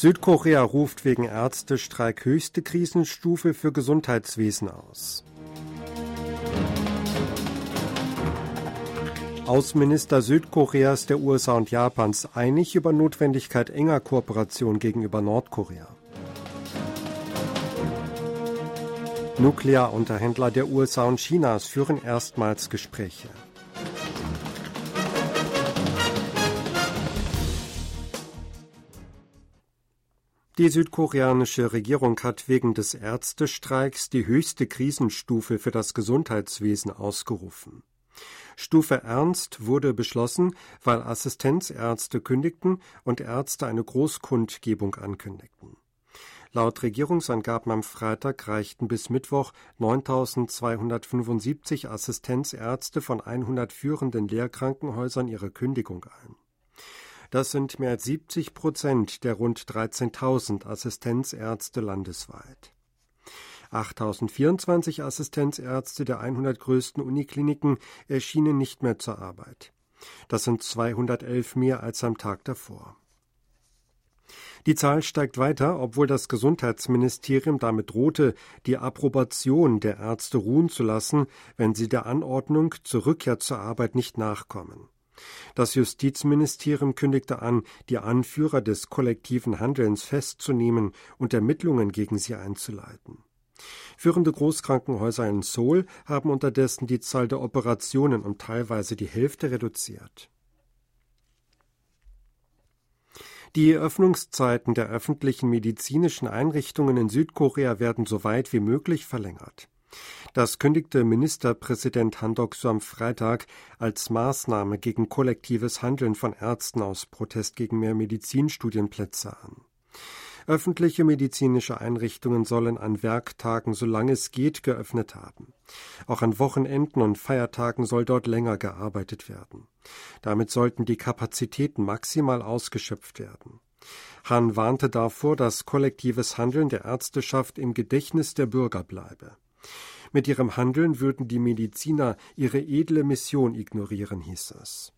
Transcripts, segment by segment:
Südkorea ruft wegen Ärztestreik höchste Krisenstufe für Gesundheitswesen aus. Außenminister Südkoreas, der USA und Japans einig über Notwendigkeit enger Kooperation gegenüber Nordkorea. Nuklearunterhändler der USA und Chinas führen erstmals Gespräche. Die südkoreanische Regierung hat wegen des Ärztestreiks die höchste Krisenstufe für das Gesundheitswesen ausgerufen. Stufe Ernst wurde beschlossen, weil Assistenzärzte kündigten und Ärzte eine Großkundgebung ankündigten. Laut Regierungsangaben am Freitag reichten bis Mittwoch 9.275 Assistenzärzte von 100 führenden Lehrkrankenhäusern ihre Kündigung ein. Das sind mehr als 70 Prozent der rund 13.000 Assistenzärzte landesweit. 8024 Assistenzärzte der 100 größten Unikliniken erschienen nicht mehr zur Arbeit. Das sind 211 mehr als am Tag davor. Die Zahl steigt weiter, obwohl das Gesundheitsministerium damit drohte, die Approbation der Ärzte ruhen zu lassen, wenn sie der Anordnung zur Rückkehr zur Arbeit nicht nachkommen. Das Justizministerium kündigte an, die Anführer des kollektiven Handelns festzunehmen und Ermittlungen gegen sie einzuleiten. Führende Großkrankenhäuser in Seoul haben unterdessen die Zahl der Operationen um teilweise die Hälfte reduziert. Die Öffnungszeiten der öffentlichen medizinischen Einrichtungen in Südkorea werden so weit wie möglich verlängert. Das kündigte Ministerpräsident Han Dok-soo am Freitag als Maßnahme gegen kollektives Handeln von Ärzten aus Protest gegen mehr Medizinstudienplätze an. Öffentliche medizinische Einrichtungen sollen an Werktagen, solange es geht, geöffnet haben. Auch an Wochenenden und Feiertagen soll dort länger gearbeitet werden. Damit sollten die Kapazitäten maximal ausgeschöpft werden. Hahn warnte davor, dass kollektives Handeln der Ärzteschaft im Gedächtnis der Bürger bleibe. Mit ihrem Handeln würden die Mediziner ihre edle Mission ignorieren, hieß es.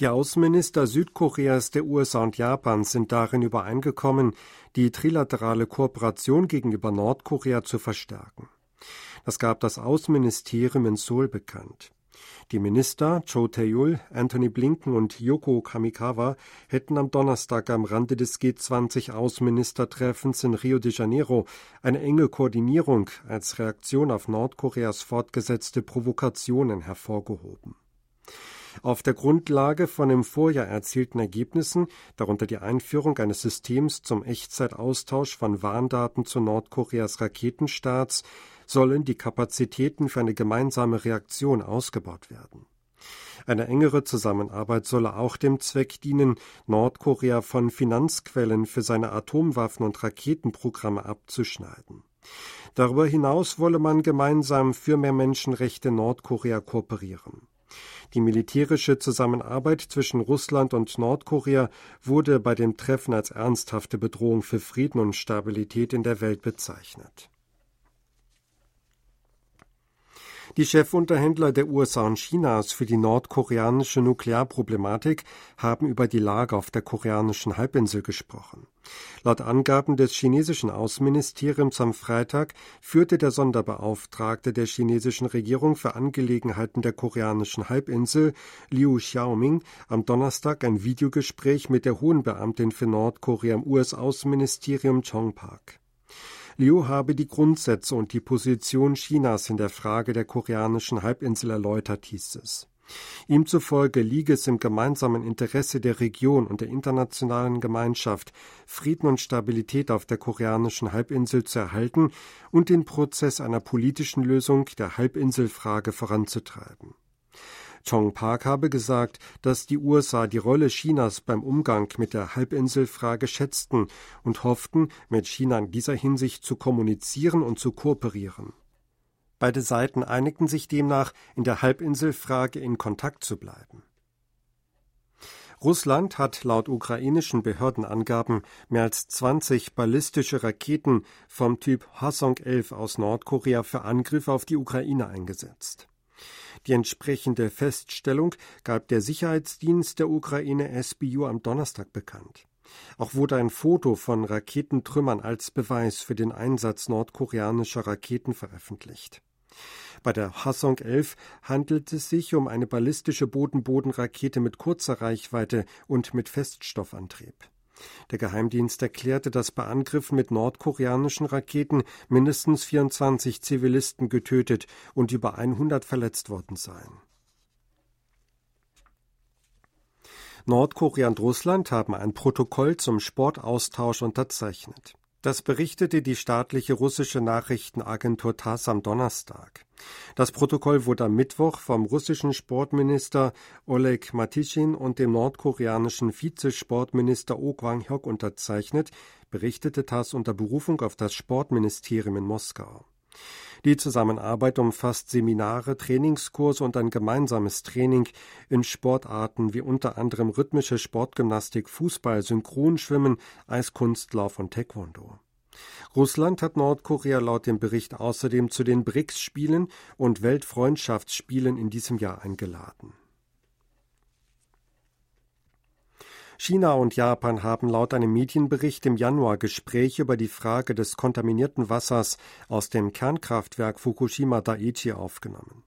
Die Außenminister Südkoreas, der USA und Japans sind darin übereingekommen, die trilaterale Kooperation gegenüber Nordkorea zu verstärken. Das gab das Außenministerium in Seoul bekannt. Die Minister Cho Tae-yul, Anthony Blinken und Yoko Kamikawa hätten am Donnerstag am Rande des G20-Außenministertreffens in Rio de Janeiro eine enge Koordinierung als Reaktion auf Nordkoreas fortgesetzte Provokationen hervorgehoben. Auf der Grundlage von im Vorjahr erzielten Ergebnissen, darunter die Einführung eines Systems zum Echtzeitaustausch von Warndaten zu Nordkoreas Raketenstarts, sollen die Kapazitäten für eine gemeinsame Reaktion ausgebaut werden. Eine engere Zusammenarbeit solle auch dem Zweck dienen, Nordkorea von Finanzquellen für seine Atomwaffen und Raketenprogramme abzuschneiden. Darüber hinaus wolle man gemeinsam für mehr Menschenrechte Nordkorea kooperieren. Die militärische Zusammenarbeit zwischen Russland und Nordkorea wurde bei dem Treffen als ernsthafte Bedrohung für Frieden und Stabilität in der Welt bezeichnet. Die Chefunterhändler der USA und Chinas für die nordkoreanische Nuklearproblematik haben über die Lage auf der koreanischen Halbinsel gesprochen. Laut Angaben des chinesischen Außenministeriums am Freitag führte der Sonderbeauftragte der chinesischen Regierung für Angelegenheiten der koreanischen Halbinsel, Liu Xiaoming, am Donnerstag ein Videogespräch mit der hohen Beamtin für Nordkorea im US-Außenministerium Chong Park. Liu habe die Grundsätze und die Position Chinas in der Frage der koreanischen Halbinsel erläutert, hieß es. Ihm zufolge liege es im gemeinsamen Interesse der Region und der internationalen Gemeinschaft, Frieden und Stabilität auf der koreanischen Halbinsel zu erhalten und den Prozess einer politischen Lösung der Halbinselfrage voranzutreiben. Chong Park habe gesagt, dass die USA die Rolle Chinas beim Umgang mit der Halbinselfrage schätzten und hofften, mit China in dieser Hinsicht zu kommunizieren und zu kooperieren. Beide Seiten einigten sich demnach, in der Halbinselfrage in Kontakt zu bleiben. Russland hat laut ukrainischen Behördenangaben mehr als 20 ballistische Raketen vom Typ Hwasong 11 aus Nordkorea für Angriffe auf die Ukraine eingesetzt. Die entsprechende Feststellung gab der Sicherheitsdienst der Ukraine SBU am Donnerstag bekannt. Auch wurde ein Foto von Raketentrümmern als Beweis für den Einsatz nordkoreanischer Raketen veröffentlicht. Bei der Hassong 11 handelt es sich um eine ballistische Boden-Boden-Rakete mit kurzer Reichweite und mit Feststoffantrieb. Der Geheimdienst erklärte, dass bei Angriffen mit nordkoreanischen Raketen mindestens 24 Zivilisten getötet und über 100 verletzt worden seien. Nordkorea und Russland haben ein Protokoll zum Sportaustausch unterzeichnet. Das berichtete die staatliche russische Nachrichtenagentur TASS am Donnerstag. Das Protokoll wurde am Mittwoch vom russischen Sportminister Oleg Matischin und dem nordkoreanischen Vizesportminister Oh Kwang-hyok unterzeichnet, berichtete TASS unter Berufung auf das Sportministerium in Moskau. Die Zusammenarbeit umfasst Seminare, Trainingskurse und ein gemeinsames Training in Sportarten wie unter anderem rhythmische Sportgymnastik, Fußball, Synchronschwimmen, Eiskunstlauf und Taekwondo. Russland hat Nordkorea laut dem Bericht außerdem zu den BRICS-Spielen und Weltfreundschaftsspielen in diesem Jahr eingeladen. China und Japan haben laut einem Medienbericht im Januar Gespräche über die Frage des kontaminierten Wassers aus dem Kernkraftwerk Fukushima Daiichi aufgenommen.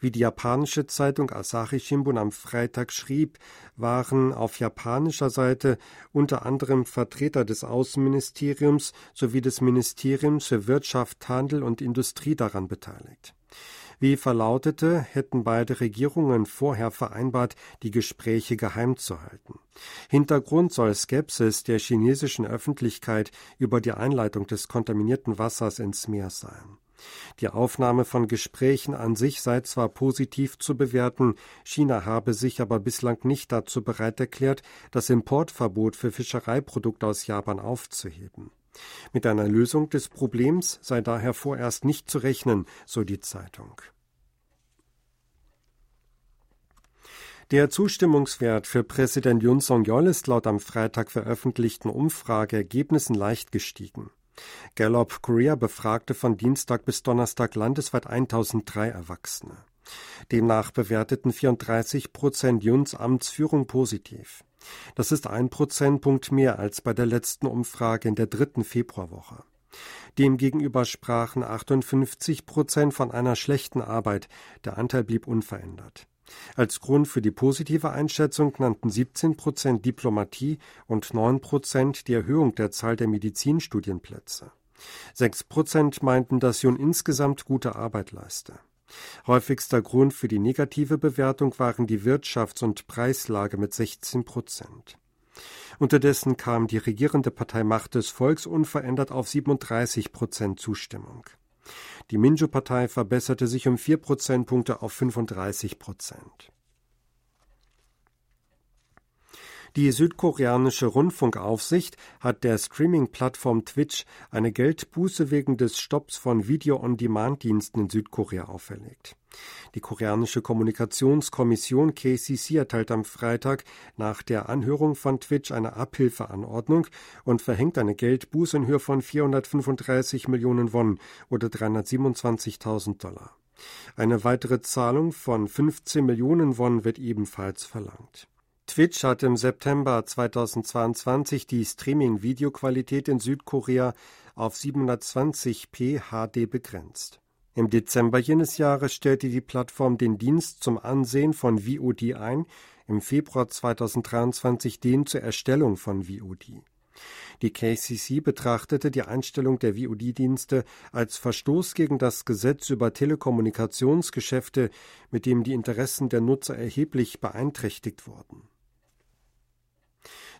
Wie die japanische Zeitung Asahi Shimbun am Freitag schrieb, waren auf japanischer Seite unter anderem Vertreter des Außenministeriums sowie des Ministeriums für Wirtschaft, Handel und Industrie daran beteiligt. Wie verlautete, hätten beide Regierungen vorher vereinbart, die Gespräche geheim zu halten. Hintergrund soll Skepsis der chinesischen Öffentlichkeit über die Einleitung des kontaminierten Wassers ins Meer sein. Die Aufnahme von Gesprächen an sich sei zwar positiv zu bewerten, China habe sich aber bislang nicht dazu bereit erklärt, das Importverbot für Fischereiprodukte aus Japan aufzuheben. Mit einer Lösung des Problems sei daher vorerst nicht zu rechnen, so die Zeitung. Der Zustimmungswert für Präsident Yoon Song-yeol ist laut am Freitag veröffentlichten Umfrageergebnissen leicht gestiegen. Gallup Korea befragte von Dienstag bis Donnerstag landesweit 1003 Erwachsene. Demnach bewerteten 34 Prozent Juns Amtsführung positiv. Das ist ein Prozentpunkt mehr als bei der letzten Umfrage in der dritten Februarwoche. Demgegenüber sprachen 58 Prozent von einer schlechten Arbeit. Der Anteil blieb unverändert. Als Grund für die positive Einschätzung nannten 17 Prozent Diplomatie und 9 Prozent die Erhöhung der Zahl der Medizinstudienplätze. 6 Prozent meinten, dass Jun insgesamt gute Arbeit leiste. Häufigster Grund für die negative Bewertung waren die Wirtschafts- und Preislage mit 16 Prozent. Unterdessen kam die regierende Partei Macht des Volks unverändert auf 37 Prozent Zustimmung. Die Minjo-Partei verbesserte sich um vier Prozentpunkte auf 35 Prozent. Die südkoreanische Rundfunkaufsicht hat der Streaming-Plattform Twitch eine Geldbuße wegen des Stopps von Video-on-Demand-Diensten in Südkorea auferlegt. Die koreanische Kommunikationskommission KCC erteilt am Freitag nach der Anhörung von Twitch eine Abhilfeanordnung und verhängt eine Geldbuße in Höhe von 435 Millionen Won oder 327.000 Dollar. Eine weitere Zahlung von 15 Millionen Won wird ebenfalls verlangt. Twitch hat im September 2022 die Streaming-Videoqualität in Südkorea auf 720p HD begrenzt. Im Dezember jenes Jahres stellte die Plattform den Dienst zum Ansehen von VOD ein, im Februar 2023 den zur Erstellung von VOD. Die KCC betrachtete die Einstellung der VOD-Dienste als Verstoß gegen das Gesetz über Telekommunikationsgeschäfte, mit dem die Interessen der Nutzer erheblich beeinträchtigt wurden.